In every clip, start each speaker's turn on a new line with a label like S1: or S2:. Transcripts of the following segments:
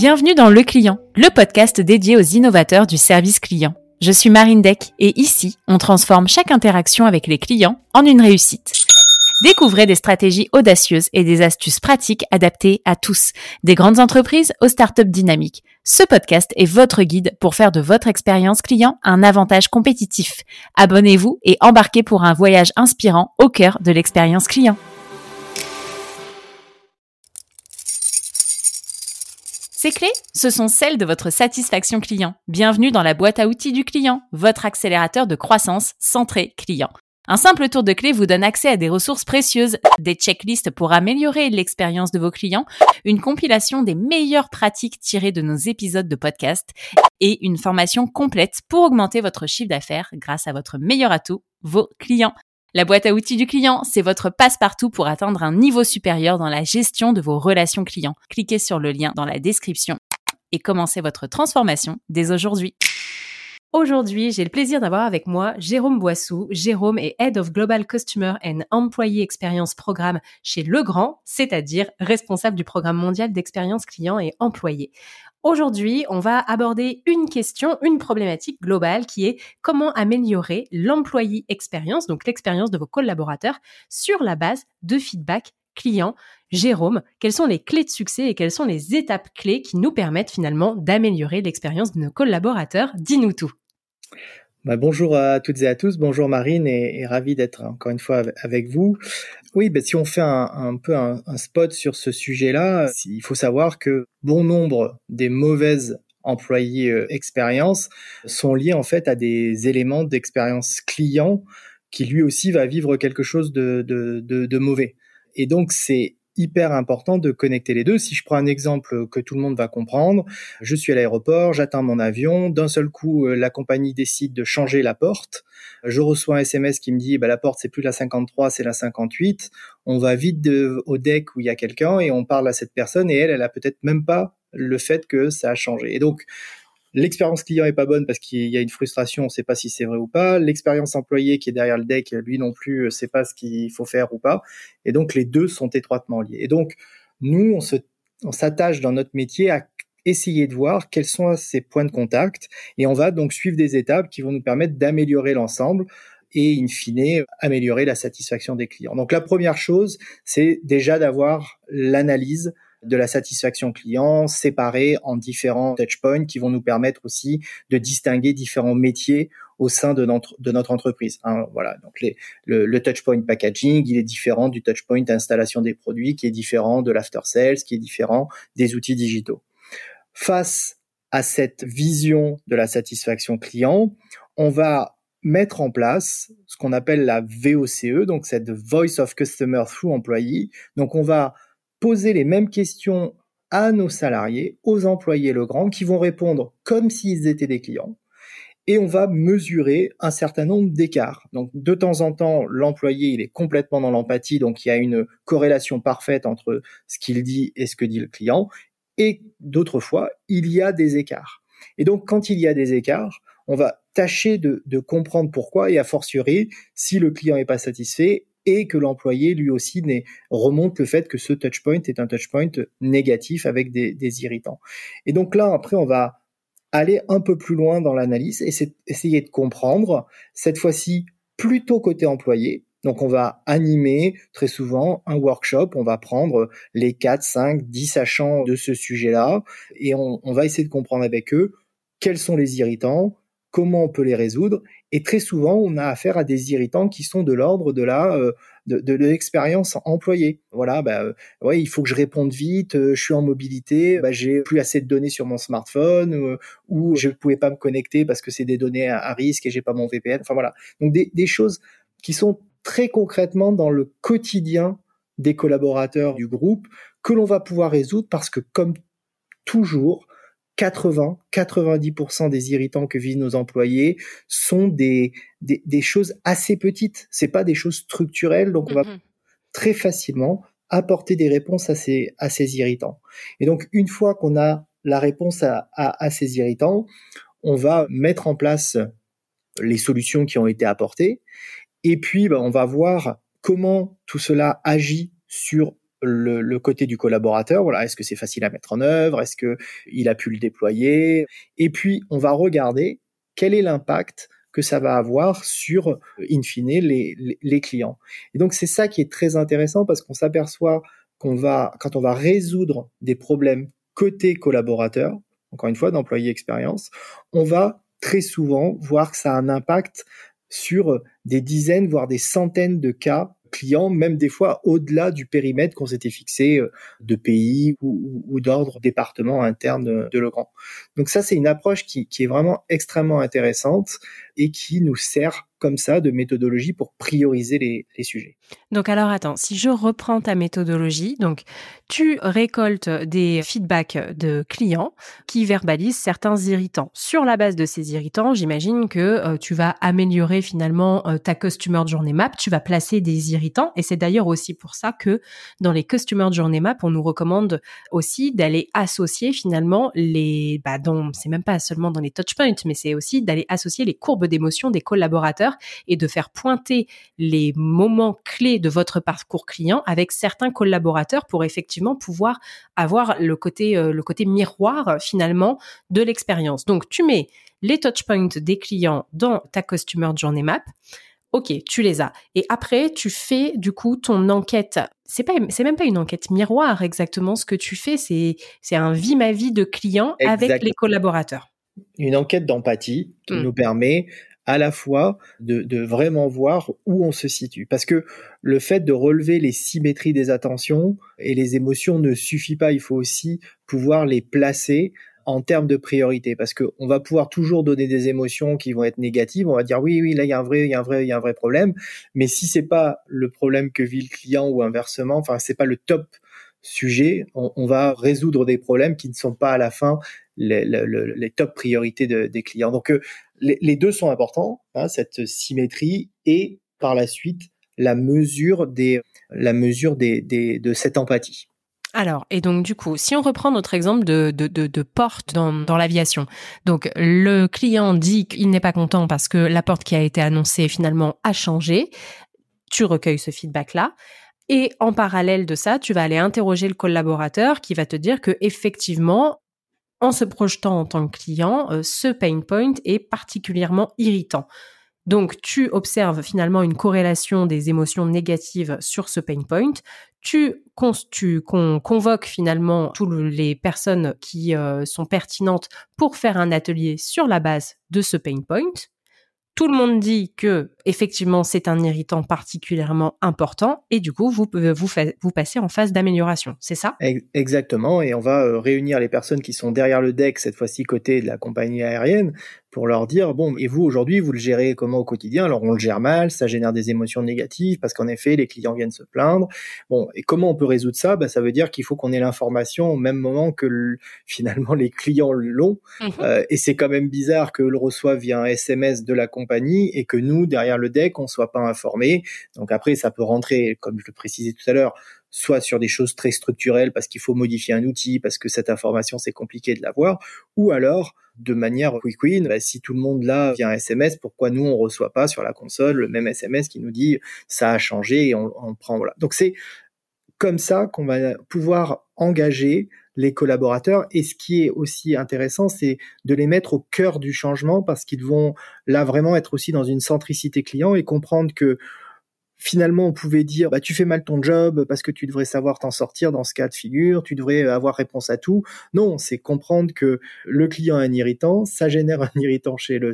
S1: Bienvenue dans Le Client, le podcast dédié aux innovateurs du service client. Je suis Marine Deck et ici, on transforme chaque interaction avec les clients en une réussite. Découvrez des stratégies audacieuses et des astuces pratiques adaptées à tous, des grandes entreprises aux startups dynamiques. Ce podcast est votre guide pour faire de votre expérience client un avantage compétitif. Abonnez-vous et embarquez pour un voyage inspirant au cœur de l'expérience client. Ces clés, ce sont celles de votre satisfaction client. Bienvenue dans la boîte à outils du client, votre accélérateur de croissance centré client. Un simple tour de clé vous donne accès à des ressources précieuses, des checklists pour améliorer l'expérience de vos clients, une compilation des meilleures pratiques tirées de nos épisodes de podcast et une formation complète pour augmenter votre chiffre d'affaires grâce à votre meilleur atout, vos clients. La boîte à outils du client, c'est votre passe-partout pour atteindre un niveau supérieur dans la gestion de vos relations clients. Cliquez sur le lien dans la description et commencez votre transformation dès aujourd'hui. Aujourd'hui, j'ai le plaisir d'avoir avec moi Jérôme Boissou. Jérôme est Head of Global Customer and Employee Experience Programme chez Legrand, c'est-à-dire responsable du programme mondial d'expérience client et employé. Aujourd'hui, on va aborder une question, une problématique globale qui est comment améliorer l'employee expérience, donc l'expérience de vos collaborateurs, sur la base de feedback client. Jérôme, quelles sont les clés de succès et quelles sont les étapes clés qui nous permettent finalement d'améliorer l'expérience de nos collaborateurs? Dis-nous tout.
S2: Bah, bonjour à toutes et à tous, bonjour Marine et, ravi d'être encore une fois avec vous. Oui, bah, si on fait un, peu un, spot sur ce sujet-là, il faut savoir que bon nombre des mauvaises employés euh, expérience sont liés en fait à des éléments d'expérience client qui lui aussi va vivre quelque chose de, de, de mauvais. Et donc c'est hyper important de connecter les deux. Si je prends un exemple que tout le monde va comprendre, je suis à l'aéroport, j'atteins mon avion, d'un seul coup, euh, la compagnie décide de changer la porte. Je reçois un SMS qui me dit, bah, la porte, c'est plus la 53, c'est la 58. On va vite au deck où il y a quelqu'un et on parle à cette personne et elle, elle a peut-être même pas le fait que ça a changé. Et donc, L'expérience client est pas bonne parce qu'il y a une frustration, on sait pas si c'est vrai ou pas. L'expérience employé qui est derrière le deck, lui non plus, euh, sait pas ce qu'il faut faire ou pas. Et donc les deux sont étroitement liés. Et donc nous, on se, on s'attache dans notre métier à essayer de voir quels sont ces points de contact et on va donc suivre des étapes qui vont nous permettre d'améliorer l'ensemble et in fine améliorer la satisfaction des clients. Donc la première chose, c'est déjà d'avoir l'analyse de la satisfaction client séparée en différents touchpoints qui vont nous permettre aussi de distinguer différents métiers au sein de notre, de notre entreprise. Hein, voilà, donc le touchpoint packaging, il est différent du touchpoint installation des produits, qui est différent de l'after sales, qui est différent des outils digitaux. Face à cette vision de la satisfaction client, on va mettre en place ce qu'on appelle la VOCE, donc cette Voice of Customer Through Employee. Donc on va poser les mêmes questions à nos salariés, aux employés Legrand, qui vont répondre comme s'ils étaient des clients. Et on va mesurer un certain nombre d'écarts. Donc, de temps en temps, l'employé, il est complètement dans l'empathie, donc il y a une corrélation parfaite entre ce qu'il dit et ce que dit le client. Et d'autres fois, il y a des écarts. Et donc, quand il y a des écarts, on va tâcher de, de comprendre pourquoi et a fortiori, si le client n'est pas satisfait, et que l'employé lui aussi remonte le fait que ce touchpoint est un touchpoint négatif avec des, irritants. Et donc là, après, on va aller un peu plus loin dans l'analyse et essayer de comprendre, cette fois-ci plutôt côté employé. Donc on va animer très souvent un workshop, on va prendre les 4, 5, 10 sachants de ce sujet-là et on va essayer de comprendre avec eux quels sont les irritants, comment on peut les résoudre. Et très souvent, on a affaire à des irritants qui sont de l'ordre de la euh, de, l'expérience employée. Voilà, bah, euh, ouais, il faut que je réponde vite. Euh, je suis en mobilité, bah, j'ai plus assez de données sur mon smartphone, ou je ne pouvais pas me connecter parce que c'est des données à, risque et j'ai pas mon VPN. Enfin voilà, donc des, des choses qui sont très concrètement dans le quotidien des collaborateurs du groupe que l'on va pouvoir résoudre parce que comme toujours, 80-90% des irritants que vivent nos employés sont des, des, choses assez petites. C'est pas des choses structurelles, donc on va mm-hmm. très facilement apporter des réponses à ces, à ces irritants. Et donc, une fois qu'on a la réponse à, à, ces irritants, on va mettre en place les solutions qui ont été apportées. Et puis, ben, on va voir comment tout cela agit sur le, côté du collaborateur. Voilà, est-ce que c'est facile à mettre en œuvre Est-ce que il a pu le déployer? Et puis, on va regarder quel est l'impact que ça va avoir sur, in fine, les, les clients. Et donc, c'est ça qui est très intéressant parce qu'on s'aperçoit qu'on va, quand on va résoudre des problèmes côté collaborateur, encore une fois, d'employé expérience, on va très souvent voir que ça a un impact sur des dizaines, voire des centaines de cas clients, même des fois au-delà du périmètre qu'on s'était fixé euh, de pays ou, d'ordre département interne de Legrand. Donc ça, c'est une approche qui, qui est vraiment extrêmement intéressante et qui nous sert comme ça de méthodologie pour prioriser les, sujets.
S1: Donc alors attends, si je reprends ta méthodologie, donc tu récoltes des feedbacks de clients qui verbalisent certains irritants. Sur la base de ces irritants, j'imagine que euh, tu vas améliorer finalement euh, ta customer journey map, tu vas placer des irritants et c'est d'ailleurs aussi pour ça que dans les customer journey map, on nous recommande aussi d'aller associer finalement les bah dans c'est même pas seulement dans les touchpoints, mais c'est aussi d'aller associer les courbes d'émotion des collaborateurs et de faire pointer les moments clés de votre parcours client avec certains collaborateurs pour effectivement pouvoir avoir le côté, euh, le côté miroir finalement de l'expérience. Donc tu mets les touchpoints des clients dans ta Customer Journey Map. Ok, tu les as. Et après, tu fais du coup ton enquête. C'est pas, c'est même pas une enquête miroir exactement ce que tu fais. C'est, c'est un vie ma vie de client avec les collaborateurs.
S2: Une enquête d'empathie qui hmm. nous permet à la fois de, vraiment voir où on se situe. Parce que le fait de relever les symétries des attentions et les émotions ne suffit pas, il faut aussi pouvoir les placer en termes de priorité parce que on va pouvoir toujours donner des émotions qui vont être négatives on va dire oui oui là il y a un vrai il y a un vrai il y a un vrai problème mais si c'est pas le problème que vit le client ou inversement enfin c'est pas le top sujet on, va résoudre des problèmes qui ne sont pas à la fin les, les, top priorités des clients. Donc euh, les, deux sont importants, hein, cette symétrie et par la suite la mesure des, la mesure des, des, de cette empathie.
S1: Alors, et donc du coup, si on reprend notre exemple de, de, de, de porte dans, dans l'aviation, donc le client dit qu'il n'est pas content parce que la porte qui a été annoncée finalement a changé, tu recueilles ce feedback-là, et en parallèle de ça, tu vas aller interroger le collaborateur qui va te dire que effectivement, en se projetant en tant que client, euh, ce pain point est particulièrement irritant. Donc, tu observes finalement une corrélation des émotions négatives sur ce pain point. Tu, convoques finalement toutes les personnes qui euh, sont pertinentes pour faire un atelier sur la base de ce pain point. Tout le monde dit que effectivement c'est un irritant particulièrement important et du coup vous vous, vous passez en phase d'amélioration, c'est ça?
S2: Exactement. Et on va euh, réunir les personnes qui sont derrière le deck cette fois-ci côté de la compagnie aérienne pour leur dire bon et vous aujourd'hui vous le gérez comment au quotidien? Alors on le gère mal ça génère des émotions négatives parce qu'en effet les clients viennent se plaindre. Bon et comment on peut résoudre ça? Bah, ça veut dire qu'il faut qu'on ait l'information au même moment que finalement les clients l'ont. Mmh euh, et c'est quand même bizarre que le reçoive via un SMS de la compagnie et que nous derrière le deck on soit pas informé donc après ça peut rentrer comme je le précisais tout à l'heure soit sur des choses très structurelles parce qu'il faut modifier un outil, parce que cette information c'est compliqué de l'avoir, ou alors de manière quick win, bah, si tout le monde l'a via un SMS, pourquoi nous on reçoit pas sur la console le même SMS qui nous dit ça a changé et on, on prend voilà. Donc c'est comme ça qu'on va pouvoir engager les collaborateurs. Et ce qui est aussi intéressant, c'est de les mettre au cœur du changement parce qu'ils vont là vraiment être aussi dans une centricité client et comprendre que finalement on pouvait dire bah tu fais mal ton job parce que tu devrais savoir t'en sortir dans ce cas de figure, tu devrais avoir réponse à tout. Non, c'est comprendre que le client est un irritant, ça génère un irritant chez le,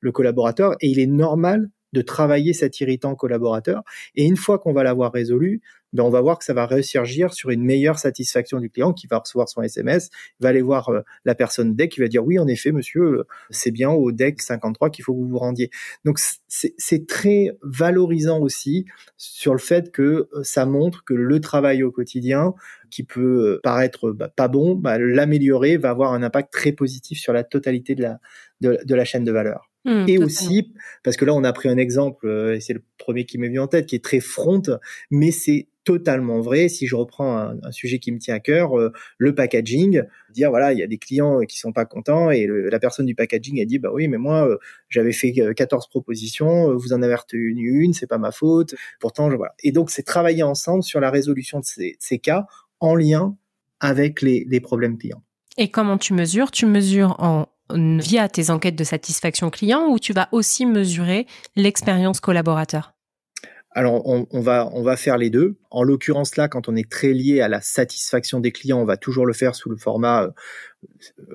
S2: le collaborateur et il est normal de travailler cet irritant collaborateur. Et une fois qu'on va l'avoir résolu, ben on va voir que ça va ressurgir sur une meilleure satisfaction du client qui va recevoir son SMS, va aller voir euh, la personne deck qui va dire oui en effet monsieur euh, c'est bien au deck 53 qu'il faut que vous vous rendiez. Donc c'est très valorisant aussi sur le fait que euh, ça montre que le travail au quotidien qui peut paraître bah, pas bon, bah, l'améliorer va avoir un impact très positif sur la totalité de la de la chaîne de valeur. Mmh, et aussi, parce que là, on a pris un exemple, euh, et c'est le premier qui m'est venu en tête, qui est très front, mais c'est totalement vrai. Si je reprends un, sujet qui me tient à cœur, euh, le packaging, dire voilà, il y a des clients qui sont pas contents et la personne du packaging a dit bah oui, mais moi euh, j'avais fait 14 euh, propositions, vous en avez retenu une, c'est pas ma faute. Pourtant, je, voilà. Et donc c'est travailler ensemble sur la résolution de ces, ces cas en lien avec les, les problèmes clients.
S1: Et comment tu mesures? Tu mesures en via tes enquêtes de satisfaction client ou tu vas aussi mesurer l'expérience collaborateur?
S2: Alors, on, va, on va faire les deux. En l'occurrence, là, quand on est très lié à la satisfaction des clients, on va toujours le faire sous le format euh,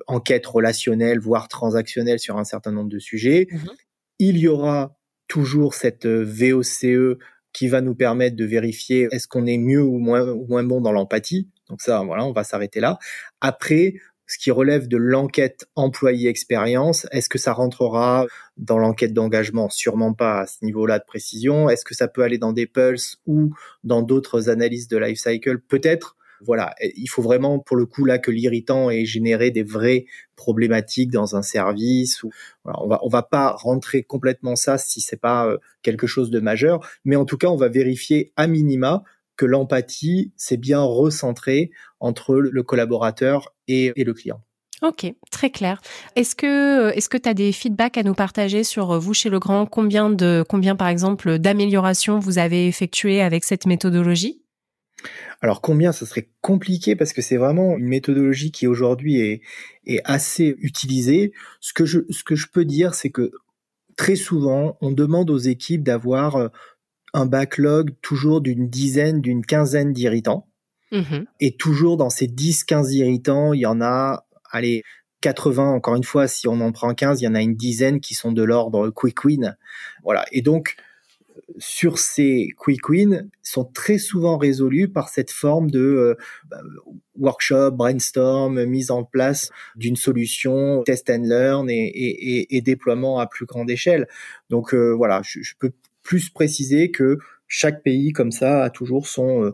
S2: enquête relationnelle, voire transactionnelle sur un certain nombre de sujets. Mhm. Il y aura toujours cette euh, VOCE qui va nous permettre de vérifier est-ce qu'on est mieux ou moins, ou moins bon dans l'empathie. Donc ça, voilà, on va s'arrêter là. Après, ce qui relève de l'enquête employé expérience, est-ce que ça rentrera dans l'enquête d'engagement? Sûrement pas à ce niveau-là de précision. Est-ce que ça peut aller dans des pulses ou dans d'autres analyses de life cycle? Peut-être. Voilà, il faut vraiment pour le coup là que l'irritant ait généré des vraies problématiques dans un service. Ou, on va on va pas rentrer complètement ça si c'est pas euh, quelque chose de majeur, mais en tout cas on va vérifier à minima que l'empathie s'est bien recentrée entre le collaborateur et, le client.
S1: Ok, très clair. Est-ce que est-ce que tu as des feedbacks à nous partager sur euh, vous chez Legrand? Combien de combien par exemple d'améliorations vous avez effectuées avec cette méthodologie?
S2: Alors combien, ça serait compliqué parce que c'est vraiment une méthodologie qui aujourd'hui est, est assez utilisée. Ce que je, ce que je peux dire, c'est que très souvent, on demande aux équipes d'avoir euh, un backlog toujours d'une dizaine, d'une quinzaine d'irritants. Mm-hmm. Et toujours dans ces 10-15 irritants, il y en a, allez, 80, encore une fois, si on en prend 15, il y en a une dizaine qui sont de l'ordre quick win. Voilà. Et donc, sur ces quick wins sont très souvent résolus par cette forme de euh, bah, workshop, brainstorm, mise en place d'une solution, test and learn et, déploiement à plus grande échelle. Donc euh, voilà, je, je, peux plus préciser que chaque pays comme ça a toujours son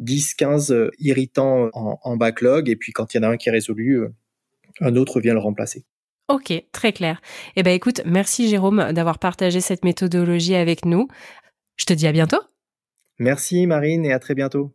S2: 10-15 euh, euh, irritants en, backlog et puis quand il y en a un qui est résolu, euh, un autre vient le remplacer.
S1: Ok, très clair. Eh ben écoute, merci Jérôme d'avoir partagé cette méthodologie avec nous. Je te dis à bientôt.
S2: Merci Marine et à très bientôt.